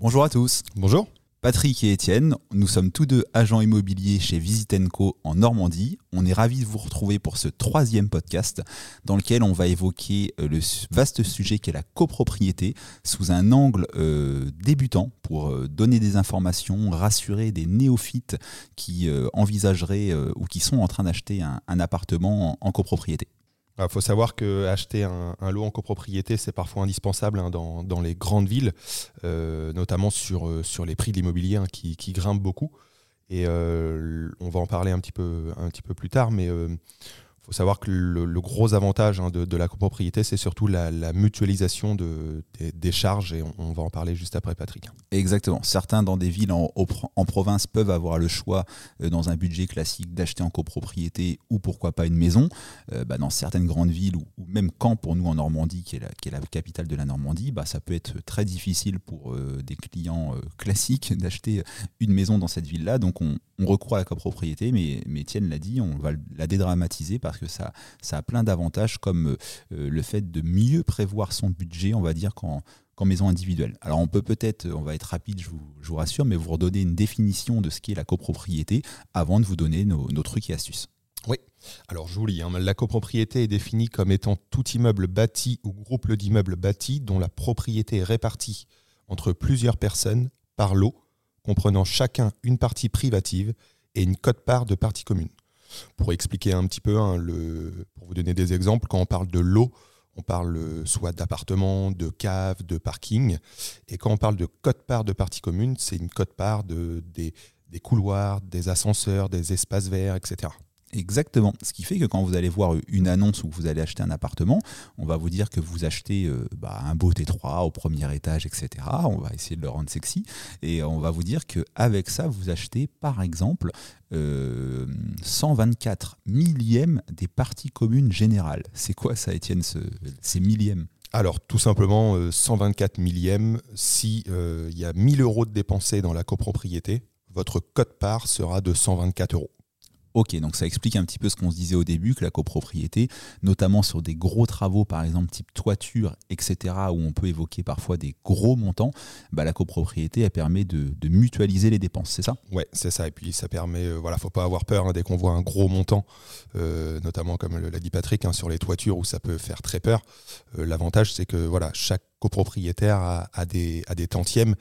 Bonjour à tous. Bonjour. Patrick et Étienne, nous sommes tous deux agents immobiliers chez Visitenco en Normandie. On est ravis de vous retrouver pour ce troisième podcast dans lequel on va évoquer euh, le vaste sujet qu'est la copropriété sous un angle euh, débutant pour euh, donner des informations, rassurer des néophytes qui envisageraient ou qui sont en train d'acheter un, appartement en copropriété. Il faut savoir que acheter un, lot en copropriété, c'est parfois indispensable hein, dans, les grandes villes, euh, notamment sur, euh, sur les prix de l'immobilier hein, qui, grimpent beaucoup. Et euh, on va en parler un petit peu, un petit peu plus tard, mais faut savoir que le, gros avantage hein, de, la copropriété, c'est surtout la, mutualisation de, des, charges, et on, va en parler juste après, Patrick. Exactement. Certains dans des villes en, province peuvent avoir le choix, euh, dans un budget classique, d'acheter en copropriété ou pourquoi pas une maison. Euh, bah, dans certaines grandes villes, ou, même Caen pour nous en Normandie, qui est la, qui est la capitale de la Normandie, bah, ça peut être très difficile pour euh, des clients classiques d'acheter une maison dans cette ville-là. Donc on, on recourt à la copropriété, mais, mais Étienne l'a dit, on va la dédramatiser parce que ça, ça a plein d'avantages comme euh, le fait de mieux prévoir son budget, on va dire, qu'en maison individuelle. Alors on peut peut-être, on va être rapide, je vous, rassure, mais vous redonner une définition de ce qu'est la copropriété avant de vous donner nos, trucs et astuces. Oui, alors je vous lis, hein. la copropriété est définie comme étant tout immeuble bâti ou groupe d'immeubles bâtis dont la propriété est répartie entre plusieurs personnes par lot comprenant chacun une partie privative et une cote-part de partie commune. Pour expliquer un petit peu, hein, pour vous donner des exemples, quand on parle de lot, on parle soit d'appartements, de caves, de parking. Et quand on parle de cote-part de partie commune, c'est une cote-part de, des couloirs, des ascenseurs, des espaces verts, etc. Exactement. Ce qui fait que quand vous allez voir une annonce où vous allez acheter un appartement, on va vous dire que vous achetez euh, bah, un beau T3 au premier étage, etc. On va essayer de le rendre sexy. Et on va vous dire qu'avec ça, vous achetez par exemple 124 euh, millièmes des parties communes générales. C'est quoi ça, Étienne, ces millièmes? Alors tout simplement 124 euh, millièmes, si il y a 1000 euros de dépensés dans la copropriété, votre cote-part sera de 124 euros. Ok, donc ça explique un petit peu ce qu'on se disait au début, que la copropriété, notamment sur des gros travaux, par exemple type toiture, etc., où on peut évoquer parfois des gros montants, bah, la copropriété, elle permet de, mutualiser les dépenses, c'est ça? Ouais, c'est ça. Et puis ça permet, euh, voilà, faut pas avoir peur hein, dès qu'on voit un gros montant, euh, notamment comme l'a dit Patrick, hein, sur les toitures où ça peut faire très peur. Euh, l'avantage, c'est que voilà, chaque copropriétaire a, des, a des tantièmes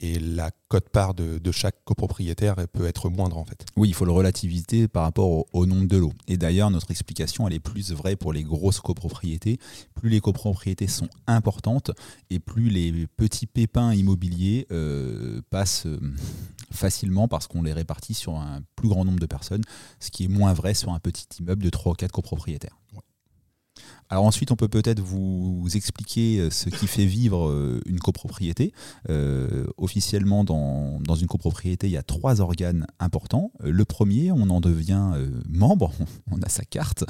et la cote-part de, chaque copropriétaire peut être moindre en fait. Oui, il faut le relativiser par rapport au, nombre de lots. Et d'ailleurs, notre explication, elle est plus vraie pour les grosses copropriétés. Plus les copropriétés sont importantes et plus les petits pépins immobiliers euh, passent euh, facilement parce qu'on les répartit sur un plus grand nombre de personnes, ce qui est moins vrai sur un petit immeuble de 3 ou 4 copropriétaires. Alors ensuite, on peut peut-être vous expliquer euh, ce qui fait vivre euh, une copropriété. Euh, officiellement, dans, une copropriété, il y a trois organes importants. Le premier, on en devient membre, on a sa carte.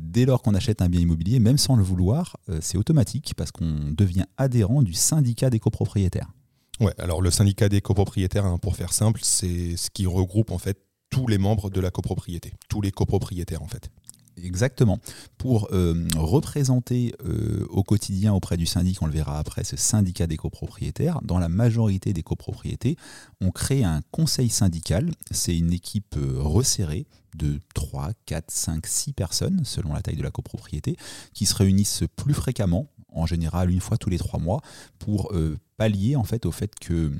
dès lors qu'on achète un bien immobilier, même sans le vouloir, c'est automatique parce qu'on devient adhérent du syndicat des copropriétaires. Ouais, alors le syndicat des copropriétaires, hein, pour faire simple, c'est ce qui regroupe en fait tous les membres de la copropriété, tous les copropriétaires en fait. Exactement. Pour euh, représenter euh, au quotidien auprès du syndic, on le verra après, ce syndicat des copropriétaires, dans la majorité des copropriétés, on crée un conseil syndical. C'est une équipe euh, resserrée de 3, 4, 5, 6 personnes, selon la taille de la copropriété, qui se réunissent plus fréquemment, en général une fois tous les trois mois, pour pallier en fait au fait que hum,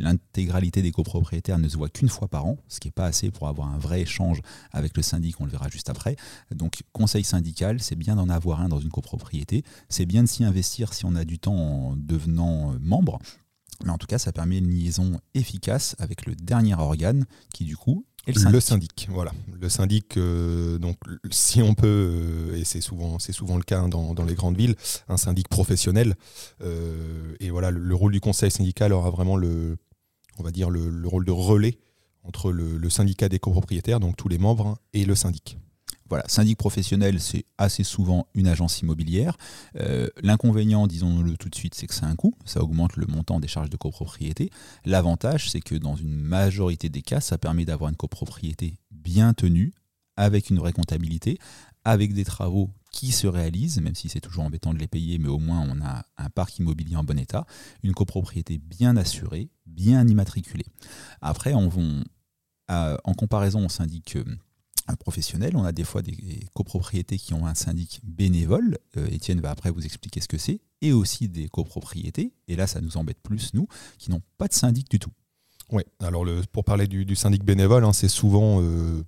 l'intégralité des copropriétaires ne se voit qu'une fois par an, ce qui n'est pas assez pour avoir un vrai échange avec le syndic, on le verra juste après. Donc conseil syndical, c'est bien d'en avoir un dans une copropriété, c'est bien de s'y investir si on a du temps en devenant euh, membre, mais en tout cas ça permet une liaison efficace avec le dernier organe qui du coup le syndic. voilà. Le syndic, euh, donc si on peut, euh, et c'est souvent, c'est souvent le cas hein, dans, les grandes villes, un syndic professionnel. Euh, et voilà, le, rôle du conseil syndical aura vraiment le, on va dire le, rôle de relais entre le, syndicat des copropriétaires, donc tous les membres, hein, et le syndic. Voilà, syndic professionnel, c'est assez souvent une agence immobilière. Euh, l'inconvénient, disons-le tout de suite, c'est que c'est un coût, ça augmente le montant des charges de copropriété. L'avantage, c'est que dans une majorité des cas, ça permet d'avoir une copropriété bien tenue, avec une vraie comptabilité, avec des travaux qui se réalisent, même si c'est toujours embêtant de les payer, mais au moins on a un parc immobilier en bon état, une copropriété bien assurée, bien immatriculée. Après, on, en comparaison au syndic professionnel, on a des fois des copropriétés qui ont un syndic bénévole, Étienne va après vous expliquer ce que c'est, et aussi des copropriétés, et là ça nous embête plus, nous, qui n'ont pas de syndic du tout. Oui, alors pour parler du, syndic bénévole, hein, c'est souvent euh,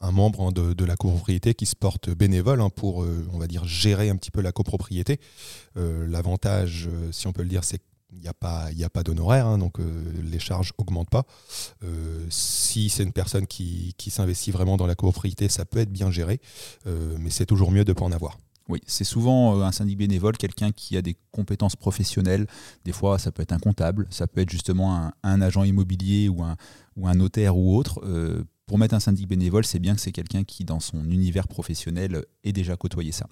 un membre hein, de, la copropriété qui se porte bénévole hein, pour, euh, on va dire, gérer un petit peu la copropriété. Euh, l'avantage, si on peut le dire, c'est qu'il n'y a pas, d'honoraire, donc les charges augmentent pas. si c'est une personne qui, s'investit vraiment dans la copropriété, ça peut être bien géré, mais c'est toujours mieux de ne pas en avoir. Oui, c'est souvent euh, un syndic bénévole, quelqu'un qui a des compétences professionnelles. Des fois, ça peut être un comptable, ça peut être justement un, agent immobilier ou un, notaire ou autre. Euh, pour mettre un syndic bénévole, c'est bien que c'est quelqu'un qui, dans son univers professionnel, ait déjà côtoyé ça.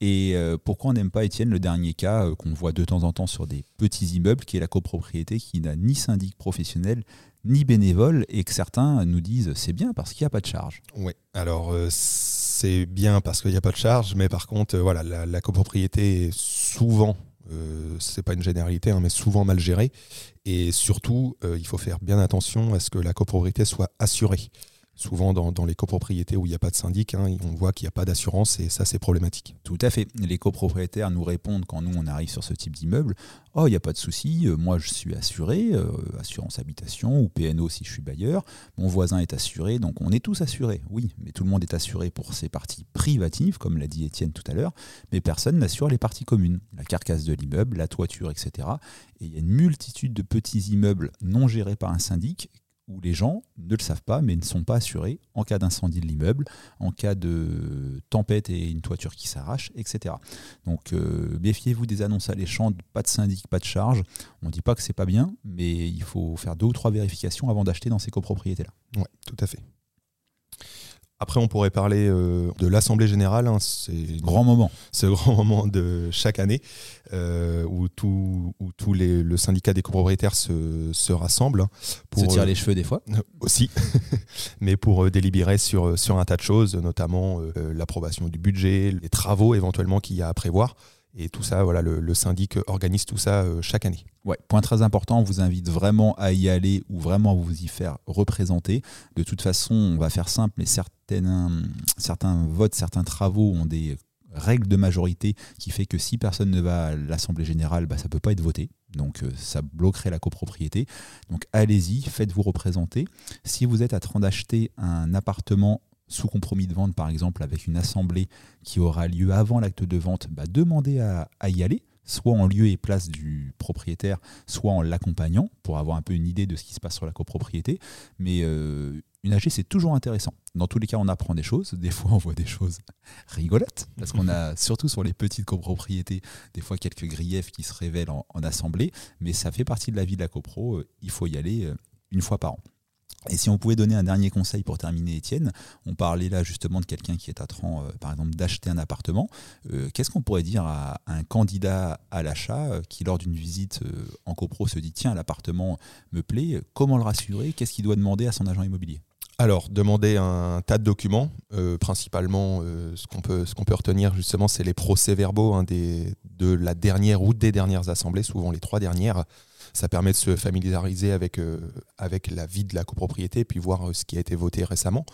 Et euh, pourquoi on n'aime pas, Étienne, le dernier cas qu'on voit de temps en temps sur des petits immeubles, qui est la copropriété qui n'a ni syndic professionnel, ni bénévole, et que certains nous disent c'est bien parce qu'il n'y a pas de charge. Oui, alors c'est bien parce qu'il n'y a pas de charge, mais par contre, euh, voilà, la, copropriété est souvent, euh, c'est pas une généralité, hein, mais souvent mal gérée. Et surtout, euh, il faut faire bien attention à ce que la copropriété soit assurée souvent dans, les copropriétés où il n'y a pas de syndic, hein, on voit qu'il n'y a pas d'assurance et ça c'est problématique. Tout à fait. Les copropriétaires nous répondent quand nous on arrive sur ce type d'immeuble, oh il n'y a pas de souci, euh, moi je suis assuré, euh, assurance habitation ou PNO si je suis bailleur, mon voisin est assuré, donc on est tous assurés. Oui, mais tout le monde est assuré pour ses parties privatives, comme l'a dit Étienne tout à l'heure, mais personne n'assure les parties communes, la carcasse de l'immeuble, la toiture, etc. Et il y a une multitude de petits immeubles non gérés par un syndic où les gens ne le savent pas, mais ne sont pas assurés en cas d'incendie de l'immeuble, en cas de tempête et une toiture qui s'arrache, etc. Donc euh, méfiez-vous des annonces alléchantes, pas de syndic, pas de charge. On ne dit pas que c'est pas bien, mais il faut faire deux ou trois vérifications avant d'acheter dans ces copropriétés-là. Oui, tout à fait. Après, on pourrait parler euh, de l'Assemblée générale. Hein, c'est grand moment. C'est le grand moment de chaque année euh, où tout, où tous les, le syndicat des copropriétaires se, se rassemble. Hein, pour, se tire euh, les cheveux des fois. aussi, mais pour délibérer sur, sur un tas de choses, notamment l'approbation du budget, les travaux éventuellement qu'il y a à prévoir. Et tout ça, voilà, le, syndic organise tout ça euh, chaque année. Ouais, point très important, on vous invite vraiment à y aller ou vraiment vous y faire représenter. De toute façon, on va faire simple, mais certains, certains votes, certains travaux ont des règles de majorité qui fait que si personne ne va à l'Assemblée générale, bah, ça ne peut pas être voté. Donc euh, ça bloquerait la copropriété. Donc allez-y, faites-vous représenter. Si vous êtes à train d'acheter un appartement sous compromis de vente, par exemple, avec une assemblée qui aura lieu avant l'acte de vente, bah, demandez à, y aller, soit en lieu et place du propriétaire, soit en l'accompagnant, pour avoir un peu une idée de ce qui se passe sur la copropriété. Mais euh, une AG, c'est toujours intéressant. Dans tous les cas, on apprend des choses. Des fois, on voit des choses rigolotes, parce qu'on a, surtout sur les petites copropriétés, des fois quelques griefs qui se révèlent en, en assemblée. Mais ça fait partie de la vie de la copro. Il faut y aller euh, une fois par an. Et si on pouvait donner un dernier conseil pour terminer, Étienne, on parlait là justement de quelqu'un qui est à train, euh, par exemple, d'acheter un appartement. Euh, qu'est-ce qu'on pourrait dire à, un candidat à l'achat euh, qui, lors d'une visite en copro, se dit tiens, l'appartement me plaît, comment le rassurer? Qu'est-ce qu'il doit demander à son agent immobilier? Alors, demander un tas de documents, principalement ce qu'on peut, peut retenir justement, c'est les procès-verbaux hein, de la dernière ou des dernières assemblées, souvent les trois dernières, ça permet de se familiariser avec, euh, avec la vie de la copropriété, puis voir euh, ce qui a été voté récemment.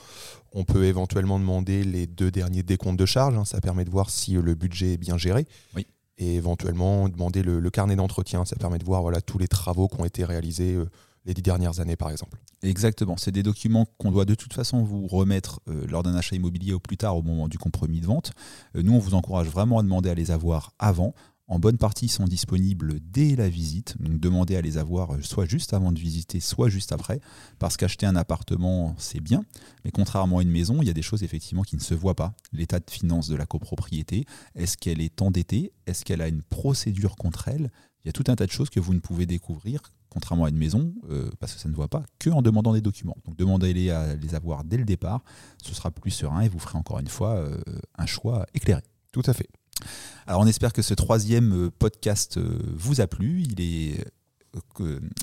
On peut éventuellement demander les deux derniers décomptes de charges, hein. ça permet de voir si euh, le budget est bien géré. Oui. Et éventuellement demander le, carnet d'entretien, ça permet de voir voilà, tous les travaux qui ont été réalisés les dix dernières années, par exemple. Exactement. C'est des documents qu'on doit de toute façon vous remettre lors d'un achat immobilier au plus tard au moment du compromis de vente. nous, on vous encourage vraiment à demander à les avoir avant en bonne partie sont disponibles dès la visite, donc demandez à les avoir euh, soit juste avant de visiter, soit juste après, parce qu'acheter un appartement, c'est bien, mais contrairement à une maison, il y a des choses effectivement qui ne se voient pas. L'état de finance de la copropriété, est-ce qu'elle est endettée, est-ce qu'elle a une procédure contre elle? Il y a tout un tas de choses que vous ne pouvez découvrir contrairement à une maison, euh, parce que ça ne voit pas, que en demandant des documents. Donc demandez-les à les avoir dès le départ, ce sera plus serein et vous ferez encore une fois euh, un choix éclairé. Tout à fait. Alors on espère que ce troisième euh, podcast euh, vous a plu. Il est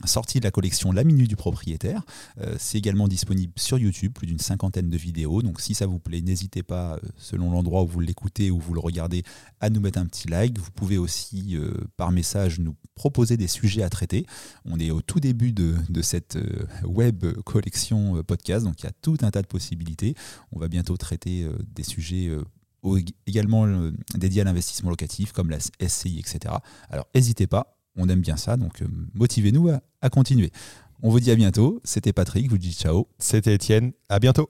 sorti de la collection La Minute du propriétaire. c'est également disponible sur YouTube, plus d'une cinquantaine de vidéos. Donc si ça vous plaît, n'hésitez pas, selon l'endroit où vous l'écoutez ou vous le regardez, à nous mettre un petit like. Vous pouvez aussi, par message, nous proposer des sujets à traiter. On est au tout début de, de cette web collection podcast, donc il y a tout un tas de possibilités. On va bientôt traiter des sujets également euh, dédié à l'investissement locatif comme la SCI, etc. Alors n'hésitez pas, on aime bien ça, donc euh, motivez-nous à, à continuer. On vous dit à bientôt, c'était Patrick, vous dis ciao. C'était Étienne, à bientôt.